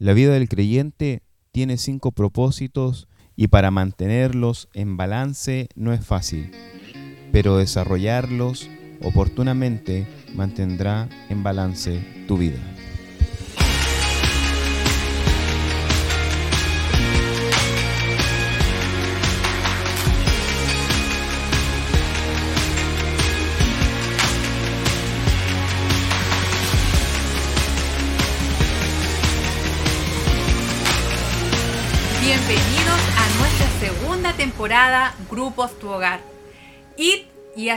La vida del creyente tiene cinco propósitos y para mantenerlos en balance no es fácil, pero desarrollarlos oportunamente mantendrá en balance tu vida. Temporada Grupos Tu Hogar. Id y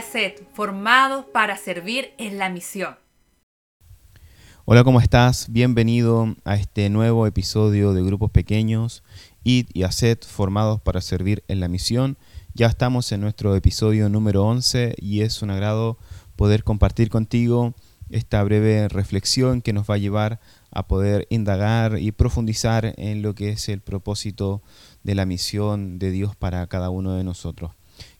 formados para servir en la misión. Hola, ¿cómo estás? Bienvenido a este nuevo episodio de Grupos Pequeños, Id y haced formados para servir en la misión. Ya estamos en nuestro episodio número 11 y es un agrado poder compartir contigo esta breve reflexión que nos va a llevar a poder indagar y profundizar en lo que es el propósito de la misión de Dios para cada uno de nosotros.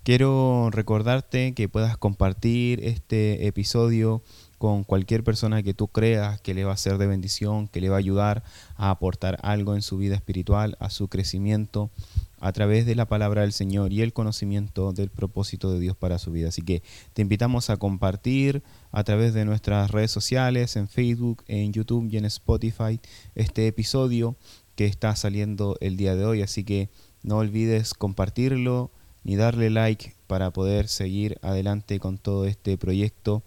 Quiero recordarte que puedas compartir este episodio con cualquier persona que tú creas que le va a ser de bendición, que le va a ayudar a aportar algo en su vida espiritual, a su crecimiento, a través de la palabra del Señor y el conocimiento del propósito de Dios para su vida. Así que te invitamos a compartir a través de nuestras redes sociales, en Facebook, en YouTube y en Spotify, este episodio que está saliendo el día de hoy. Así que no olvides compartirlo ni darle like para poder seguir adelante con todo este proyecto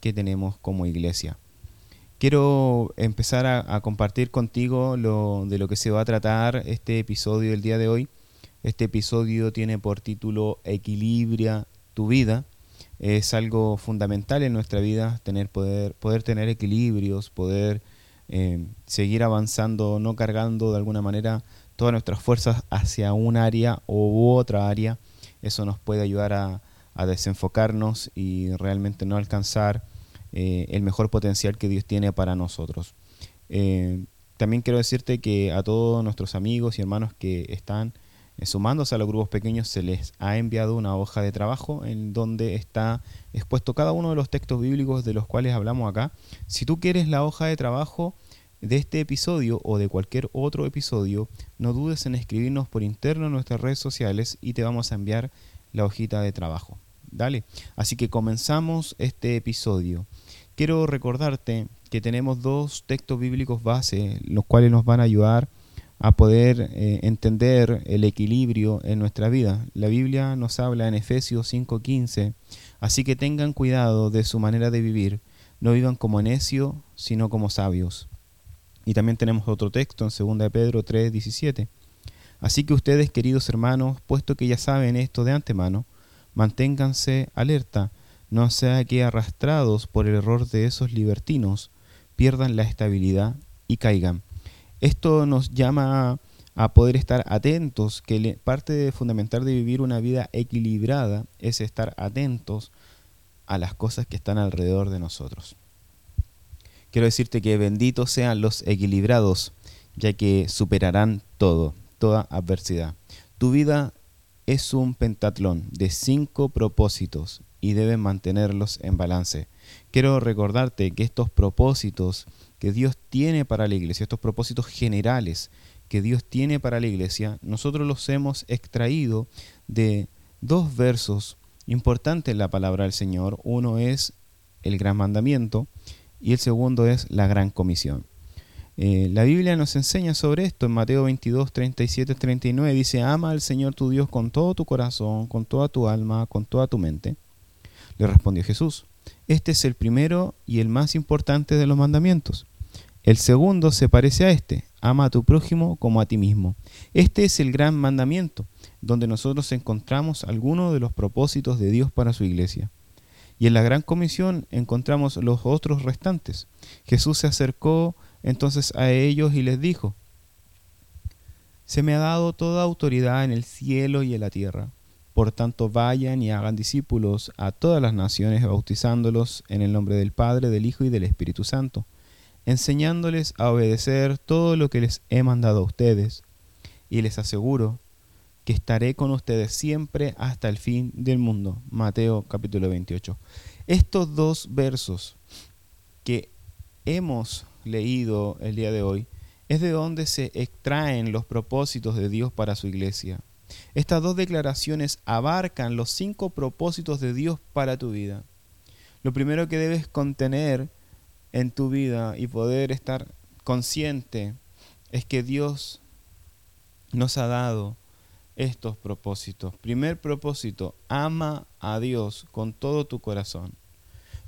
que tenemos como iglesia. Quiero empezar a, compartir contigo lo, de lo que se va a tratar este episodio del día de hoy este episodio tiene por título Equilibria tu vida. Es algo fundamental en nuestra vida tener poder, poder tener equilibrios, poder eh, seguir avanzando, no cargando de alguna manera todas nuestras fuerzas hacia un área u otra área. Eso nos puede ayudar a, desenfocarnos y realmente no alcanzar eh, el mejor potencial que Dios tiene para nosotros. Eh, también quiero decirte que a todos nuestros amigos y hermanos que están sumándose a los grupos pequeños, se les ha enviado una hoja de trabajo en donde está expuesto cada uno de los textos bíblicos de los cuales hablamos acá. Si tú quieres la hoja de trabajo de este episodio o de cualquier otro episodio, no dudes en escribirnos por interno en nuestras redes sociales y te vamos a enviar la hojita de trabajo. Dale. Así que comenzamos este episodio. Quiero recordarte que tenemos dos textos bíblicos base, los cuales nos van a ayudar a poder eh, entender el equilibrio en nuestra vida. La Biblia nos habla en Efesios 5:15, así que tengan cuidado de su manera de vivir, no vivan como necios, sino como sabios. Y también tenemos otro texto en 2 Pedro 3:17. Así que ustedes, queridos hermanos, puesto que ya saben esto de antemano, manténganse alerta, no sea que arrastrados por el error de esos libertinos, pierdan la estabilidad y caigan. Esto nos llama a poder estar atentos, que parte fundamental de vivir una vida equilibrada es estar atentos a las cosas que están alrededor de nosotros. Quiero decirte que benditos sean los equilibrados, ya que superarán todo, toda adversidad. Tu vida es un pentatlón de cinco propósitos y debes mantenerlos en balance. Quiero recordarte que estos propósitos que Dios tiene para la iglesia, estos propósitos generales que Dios tiene para la iglesia, nosotros los hemos extraído de dos versos importantes en la palabra del Señor. Uno es el gran mandamiento y el segundo es la gran comisión. Eh, la Biblia nos enseña sobre esto en Mateo 22, 37, 39. Dice, ama al Señor tu Dios con todo tu corazón, con toda tu alma, con toda tu mente. Le respondió Jesús, este es el primero y el más importante de los mandamientos. El segundo se parece a este, ama a tu prójimo como a ti mismo. Este es el gran mandamiento, donde nosotros encontramos algunos de los propósitos de Dios para su iglesia. Y en la gran comisión encontramos los otros restantes. Jesús se acercó entonces a ellos y les dijo, Se me ha dado toda autoridad en el cielo y en la tierra. Por tanto, vayan y hagan discípulos a todas las naciones, bautizándolos en el nombre del Padre, del Hijo y del Espíritu Santo, enseñándoles a obedecer todo lo que les he mandado a ustedes. Y les aseguro que estaré con ustedes siempre hasta el fin del mundo. Mateo capítulo 28. Estos dos versos que hemos leído el día de hoy es de donde se extraen los propósitos de Dios para su iglesia. Estas dos declaraciones abarcan los cinco propósitos de Dios para tu vida. Lo primero que debes contener en tu vida y poder estar consciente es que Dios nos ha dado estos propósitos. Primer propósito, ama a Dios con todo tu corazón.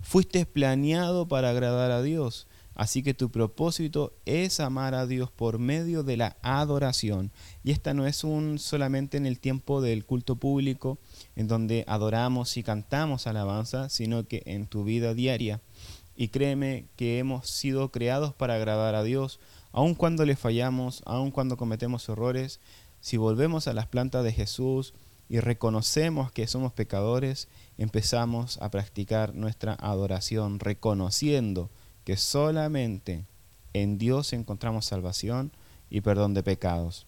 Fuiste planeado para agradar a Dios, así que tu propósito es amar a Dios por medio de la adoración. Y esta no es un solamente en el tiempo del culto público, en donde adoramos y cantamos alabanza, sino que en tu vida diaria. Y créeme que hemos sido creados para agradar a Dios, aun cuando le fallamos, aun cuando cometemos errores, si volvemos a las plantas de Jesús y reconocemos que somos pecadores, empezamos a practicar nuestra adoración, reconociendo que solamente en Dios encontramos salvación y perdón de pecados.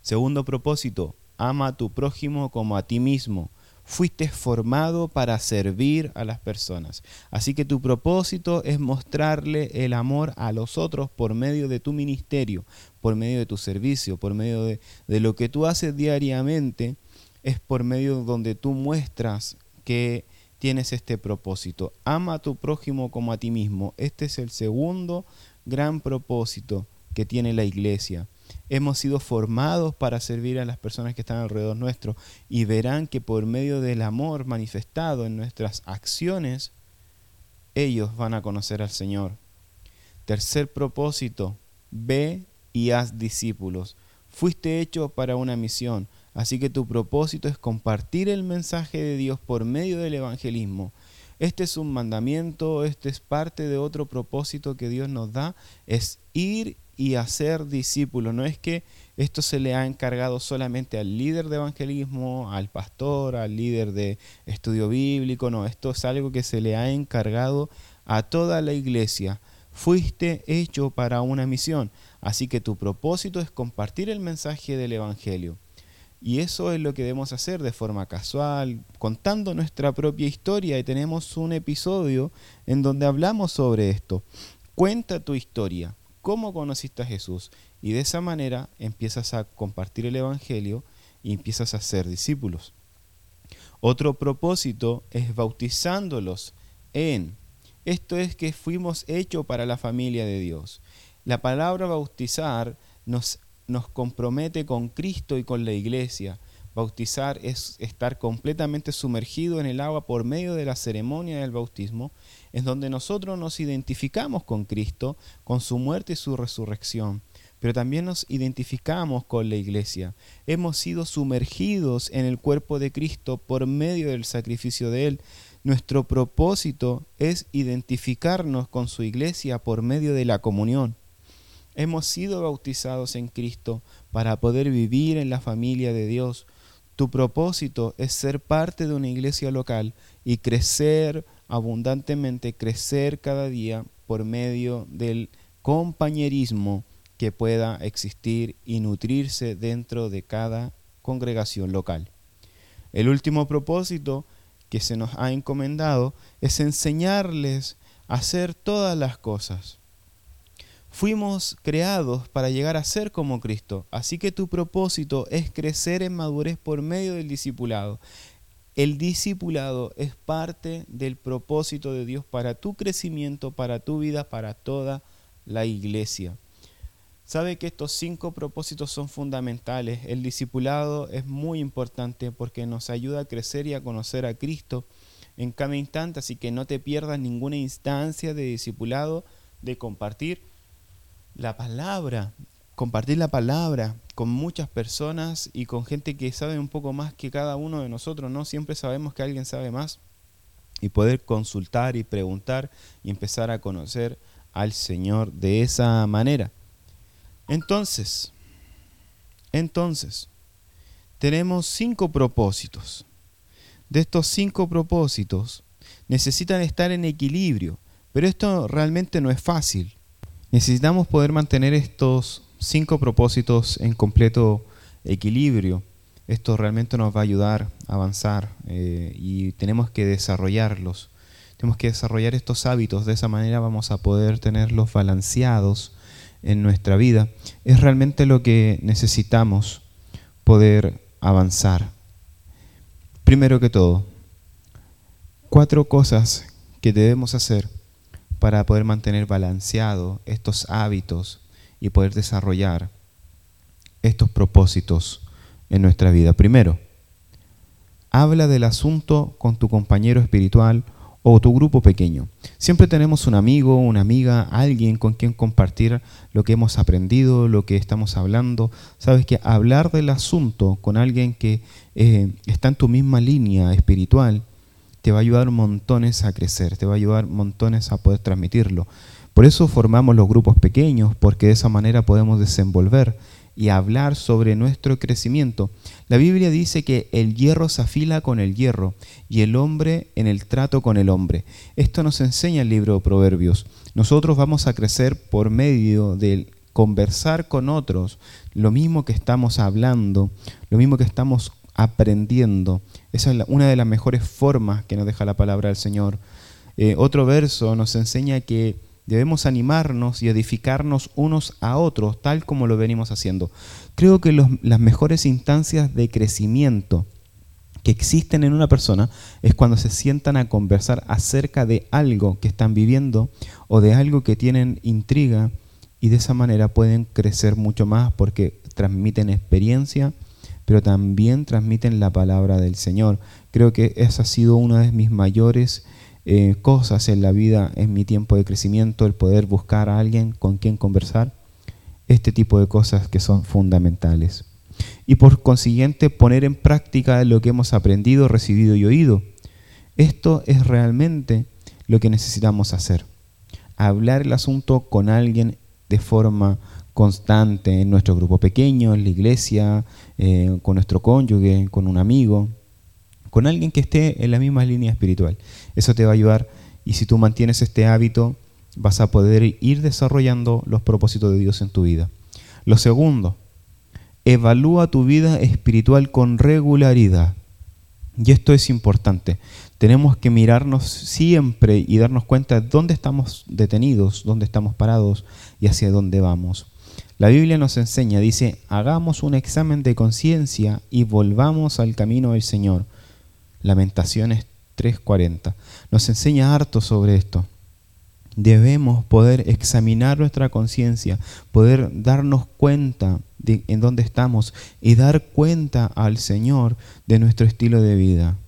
Segundo propósito, ama a tu prójimo como a ti mismo fuiste formado para servir a las personas. Así que tu propósito es mostrarle el amor a los otros por medio de tu ministerio, por medio de tu servicio, por medio de, lo que tú haces diariamente, es por medio donde tú muestras que tienes este propósito. Ama a tu prójimo como a ti mismo. Este es el segundo gran propósito que tiene la iglesia hemos sido formados para servir a las personas que están alrededor nuestro y verán que por medio del amor manifestado en nuestras acciones, ellos van a conocer al Señor. Tercer propósito, ve y haz discípulos. Fuiste hecho para una misión, así que tu propósito es compartir el mensaje de Dios por medio del evangelismo. Este es un mandamiento, este es parte de otro propósito que Dios nos da, es ir y hacer discípulos. No es que esto se le ha encargado solamente al líder de evangelismo, al pastor, al líder de estudio bíblico, no, esto es algo que se le ha encargado a toda la iglesia. Fuiste hecho para una misión, así que tu propósito es compartir el mensaje del Evangelio. Y eso es lo que debemos hacer de forma casual, contando nuestra propia historia. Y tenemos un episodio en donde hablamos sobre esto. Cuenta tu historia cómo conociste a Jesús y de esa manera empiezas a compartir el Evangelio y empiezas a ser discípulos. Otro propósito es bautizándolos en. Esto es que fuimos hechos para la familia de Dios. La palabra bautizar nos, nos compromete con Cristo y con la iglesia. Bautizar es estar completamente sumergido en el agua por medio de la ceremonia del bautismo es donde nosotros nos identificamos con Cristo, con su muerte y su resurrección, pero también nos identificamos con la iglesia. Hemos sido sumergidos en el cuerpo de Cristo por medio del sacrificio de Él. Nuestro propósito es identificarnos con su iglesia por medio de la comunión. Hemos sido bautizados en Cristo para poder vivir en la familia de Dios. Tu propósito es ser parte de una iglesia local y crecer abundantemente crecer cada día por medio del compañerismo que pueda existir y nutrirse dentro de cada congregación local. El último propósito que se nos ha encomendado es enseñarles a hacer todas las cosas. Fuimos creados para llegar a ser como Cristo, así que tu propósito es crecer en madurez por medio del discipulado. El discipulado es parte del propósito de Dios para tu crecimiento, para tu vida, para toda la iglesia. Sabe que estos cinco propósitos son fundamentales. El discipulado es muy importante porque nos ayuda a crecer y a conocer a Cristo en cada instante, así que no te pierdas ninguna instancia de discipulado, de compartir la palabra, compartir la palabra con muchas personas y con gente que sabe un poco más que cada uno de nosotros, ¿no? Siempre sabemos que alguien sabe más y poder consultar y preguntar y empezar a conocer al Señor de esa manera. Entonces, entonces, tenemos cinco propósitos. De estos cinco propósitos necesitan estar en equilibrio, pero esto realmente no es fácil. Necesitamos poder mantener estos cinco propósitos en completo equilibrio. Esto realmente nos va a ayudar a avanzar eh, y tenemos que desarrollarlos. Tenemos que desarrollar estos hábitos, de esa manera vamos a poder tenerlos balanceados en nuestra vida, es realmente lo que necesitamos poder avanzar. Primero que todo, cuatro cosas que debemos hacer para poder mantener balanceado estos hábitos y poder desarrollar estos propósitos en nuestra vida. Primero, habla del asunto con tu compañero espiritual o tu grupo pequeño. Siempre tenemos un amigo, una amiga, alguien con quien compartir lo que hemos aprendido, lo que estamos hablando. Sabes que hablar del asunto con alguien que eh, está en tu misma línea espiritual te va a ayudar montones a crecer, te va a ayudar montones a poder transmitirlo. Por eso formamos los grupos pequeños, porque de esa manera podemos desenvolver y hablar sobre nuestro crecimiento. La Biblia dice que el hierro se afila con el hierro y el hombre en el trato con el hombre. Esto nos enseña el libro de Proverbios. Nosotros vamos a crecer por medio del conversar con otros, lo mismo que estamos hablando, lo mismo que estamos aprendiendo. Esa es una de las mejores formas que nos deja la palabra del Señor. Eh, otro verso nos enseña que debemos animarnos y edificarnos unos a otros, tal como lo venimos haciendo. Creo que las mejores instancias de crecimiento que existen en una persona es cuando se sientan a conversar acerca de algo que están viviendo o de algo que tienen intriga y de esa manera pueden crecer mucho más porque transmiten experiencia, pero también transmiten la palabra del Señor. Creo que esa ha sido una de mis mayores eh, cosas en la vida, en mi tiempo de crecimiento, el poder buscar a alguien con quien conversar, este tipo de cosas que son fundamentales. Y por consiguiente poner en práctica lo que hemos aprendido, recibido y oído. Esto es realmente lo que necesitamos hacer. Hablar el asunto con alguien de forma constante en nuestro grupo pequeño, en la iglesia, eh, con nuestro cónyuge, con un amigo, con alguien que esté en la misma línea espiritual. Eso te va a ayudar y si tú mantienes este hábito vas a poder ir desarrollando los propósitos de Dios en tu vida. Lo segundo, evalúa tu vida espiritual con regularidad. Y esto es importante. Tenemos que mirarnos siempre y darnos cuenta de dónde estamos detenidos, dónde estamos parados y hacia dónde vamos. La Biblia nos enseña, dice, hagamos un examen de conciencia y volvamos al camino del Señor. Lamentaciones 3:40. Nos enseña harto sobre esto. Debemos poder examinar nuestra conciencia, poder darnos cuenta de en dónde estamos y dar cuenta al Señor de nuestro estilo de vida.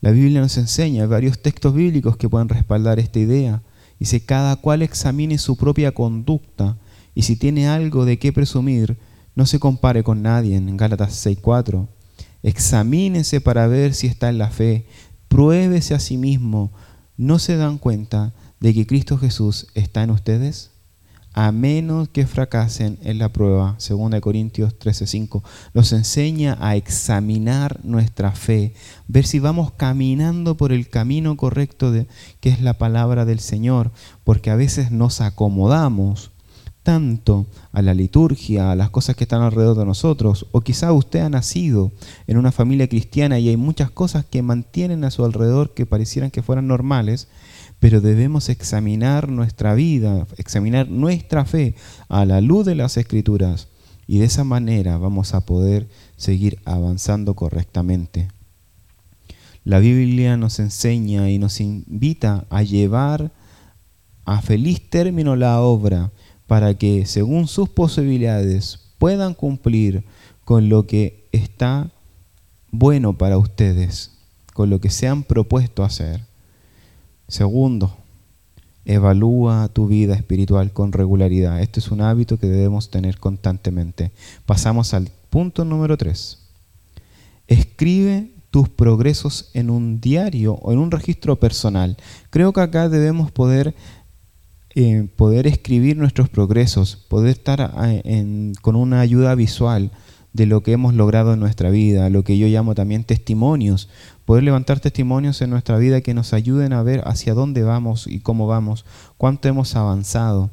La Biblia nos enseña varios textos bíblicos que pueden respaldar esta idea. Dice, cada cual examine su propia conducta y si tiene algo de qué presumir, no se compare con nadie en Gálatas 6:4. Examínese para ver si está en la fe, pruébese a sí mismo. ¿No se dan cuenta de que Cristo Jesús está en ustedes? A menos que fracasen en la prueba, 2 Corintios 13:5, nos enseña a examinar nuestra fe, ver si vamos caminando por el camino correcto de, que es la palabra del Señor, porque a veces nos acomodamos tanto a la liturgia, a las cosas que están alrededor de nosotros, o quizá usted ha nacido en una familia cristiana y hay muchas cosas que mantienen a su alrededor que parecieran que fueran normales, pero debemos examinar nuestra vida, examinar nuestra fe a la luz de las escrituras y de esa manera vamos a poder seguir avanzando correctamente. La Biblia nos enseña y nos invita a llevar a feliz término la obra para que según sus posibilidades puedan cumplir con lo que está bueno para ustedes, con lo que se han propuesto hacer. Segundo, evalúa tu vida espiritual con regularidad. Este es un hábito que debemos tener constantemente. Pasamos al punto número tres. Escribe tus progresos en un diario o en un registro personal. Creo que acá debemos poder eh, poder escribir nuestros progresos, poder estar eh, con una ayuda visual de lo que hemos logrado en nuestra vida, lo que yo llamo también testimonios, poder levantar testimonios en nuestra vida que nos ayuden a ver hacia dónde vamos y cómo vamos, cuánto hemos avanzado.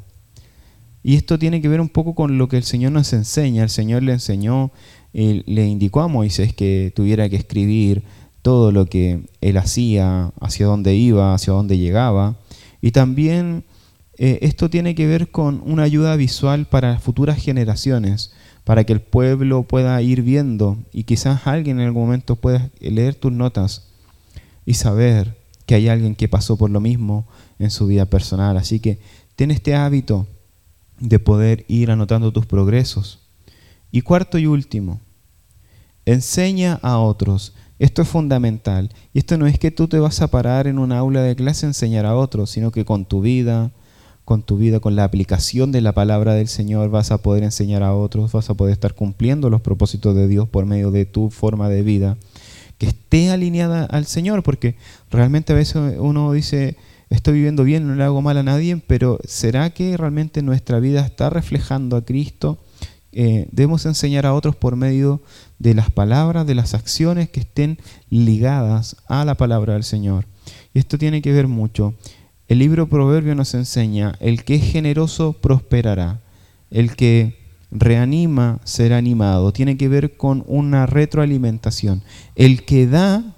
Y esto tiene que ver un poco con lo que el Señor nos enseña. El Señor le enseñó, le indicó a Moisés que tuviera que escribir todo lo que él hacía, hacia dónde iba, hacia dónde llegaba. Y también eh, esto tiene que ver con una ayuda visual para futuras generaciones, para que el pueblo pueda ir viendo y quizás alguien en algún momento pueda leer tus notas y saber que hay alguien que pasó por lo mismo en su vida personal. Así que ten este hábito de poder ir anotando tus progresos. Y cuarto y último, enseña a otros. Esto es fundamental. Y esto no es que tú te vas a parar en un aula de clase a enseñar a otros, sino que con tu vida, con tu vida, con la aplicación de la palabra del Señor, vas a poder enseñar a otros, vas a poder estar cumpliendo los propósitos de Dios por medio de tu forma de vida, que esté alineada al Señor, porque realmente a veces uno dice, estoy viviendo bien, no le hago mal a nadie, pero ¿será que realmente nuestra vida está reflejando a Cristo? Eh, debemos enseñar a otros por medio de las palabras, de las acciones que estén ligadas a la palabra del Señor. Y esto tiene que ver mucho. El libro Proverbio nos enseña, el que es generoso prosperará, el que reanima será animado, tiene que ver con una retroalimentación. El que da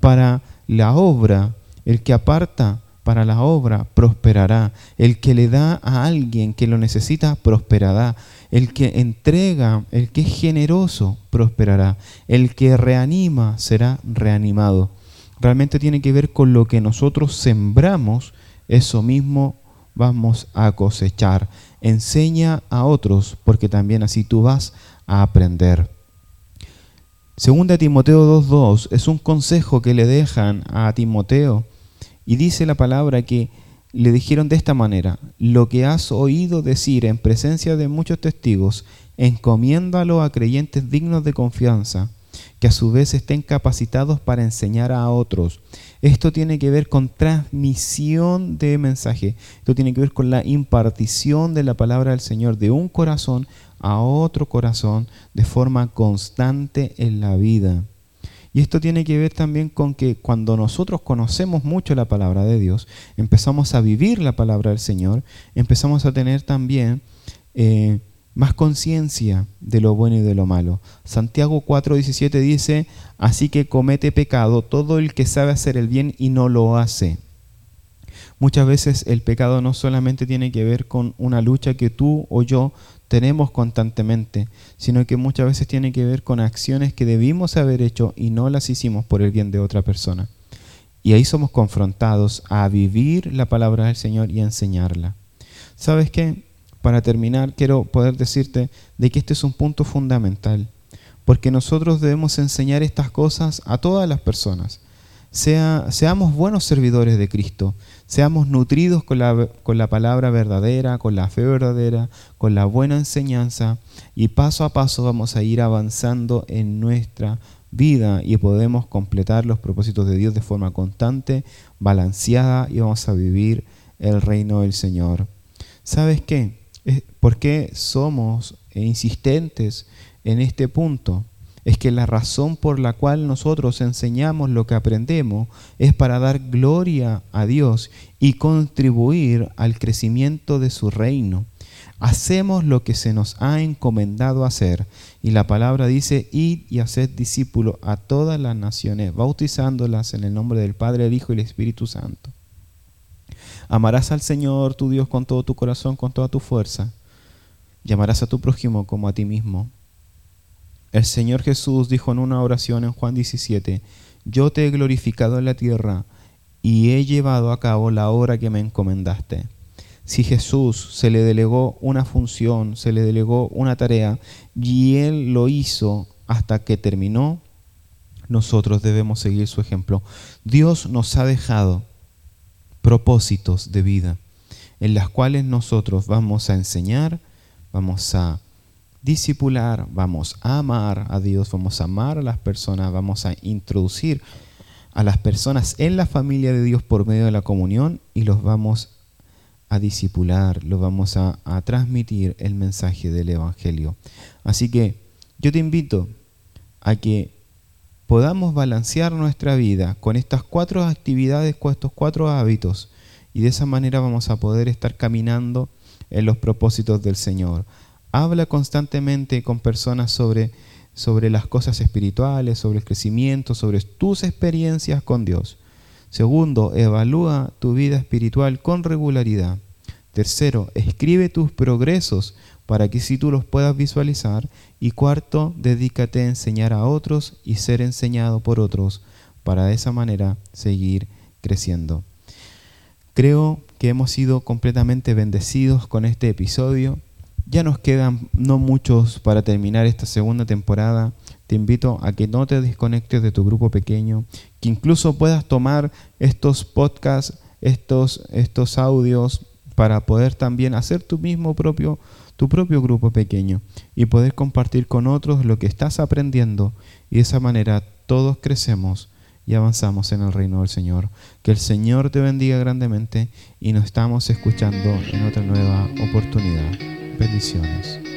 para la obra, el que aparta para la obra, prosperará. El que le da a alguien que lo necesita, prosperará. El que entrega, el que es generoso, prosperará. El que reanima, será reanimado. Realmente tiene que ver con lo que nosotros sembramos, eso mismo vamos a cosechar. Enseña a otros, porque también así tú vas a aprender. Segunda Timoteo 2.2 es un consejo que le dejan a Timoteo y dice la palabra que le dijeron de esta manera, lo que has oído decir en presencia de muchos testigos, encomiéndalo a creyentes dignos de confianza, que a su vez estén capacitados para enseñar a otros. Esto tiene que ver con transmisión de mensaje, esto tiene que ver con la impartición de la palabra del Señor de un corazón a otro corazón de forma constante en la vida. Y esto tiene que ver también con que cuando nosotros conocemos mucho la palabra de Dios, empezamos a vivir la palabra del Señor, empezamos a tener también eh, más conciencia de lo bueno y de lo malo. Santiago 4:17 dice, así que comete pecado todo el que sabe hacer el bien y no lo hace. Muchas veces el pecado no solamente tiene que ver con una lucha que tú o yo tenemos constantemente, sino que muchas veces tiene que ver con acciones que debimos haber hecho y no las hicimos por el bien de otra persona. Y ahí somos confrontados a vivir la palabra del Señor y a enseñarla. ¿Sabes qué? Para terminar, quiero poder decirte de que este es un punto fundamental, porque nosotros debemos enseñar estas cosas a todas las personas seamos buenos servidores de Cristo, seamos nutridos con la, con la palabra verdadera, con la fe verdadera, con la buena enseñanza y paso a paso vamos a ir avanzando en nuestra vida y podemos completar los propósitos de Dios de forma constante, balanceada y vamos a vivir el reino del Señor. ¿Sabes qué? ¿Por qué somos insistentes en este punto? es que la razón por la cual nosotros enseñamos lo que aprendemos es para dar gloria a Dios y contribuir al crecimiento de su reino. Hacemos lo que se nos ha encomendado hacer. Y la palabra dice, id y haced discípulos a todas las naciones, bautizándolas en el nombre del Padre, el Hijo y el Espíritu Santo. Amarás al Señor tu Dios con todo tu corazón, con toda tu fuerza. Llamarás a tu prójimo como a ti mismo. El Señor Jesús dijo en una oración en Juan 17, Yo te he glorificado en la tierra y he llevado a cabo la obra que me encomendaste. Si Jesús se le delegó una función, se le delegó una tarea y Él lo hizo hasta que terminó, nosotros debemos seguir su ejemplo. Dios nos ha dejado propósitos de vida en las cuales nosotros vamos a enseñar, vamos a discipular, vamos a amar a Dios, vamos a amar a las personas, vamos a introducir a las personas en la familia de Dios por medio de la comunión y los vamos a discipular, los vamos a, a transmitir el mensaje del Evangelio. Así que yo te invito a que podamos balancear nuestra vida con estas cuatro actividades, con estos cuatro hábitos, y de esa manera vamos a poder estar caminando en los propósitos del Señor. Habla constantemente con personas sobre, sobre las cosas espirituales, sobre el crecimiento, sobre tus experiencias con Dios. Segundo, evalúa tu vida espiritual con regularidad. Tercero, escribe tus progresos para que si tú los puedas visualizar. Y cuarto, dedícate a enseñar a otros y ser enseñado por otros para de esa manera seguir creciendo. Creo que hemos sido completamente bendecidos con este episodio. Ya nos quedan no muchos para terminar esta segunda temporada. Te invito a que no te desconectes de tu grupo pequeño, que incluso puedas tomar estos podcasts, estos, estos audios para poder también hacer tu mismo propio tu propio grupo pequeño y poder compartir con otros lo que estás aprendiendo y de esa manera todos crecemos y avanzamos en el reino del Señor. Que el Señor te bendiga grandemente y nos estamos escuchando en otra nueva oportunidad. Bendiciones.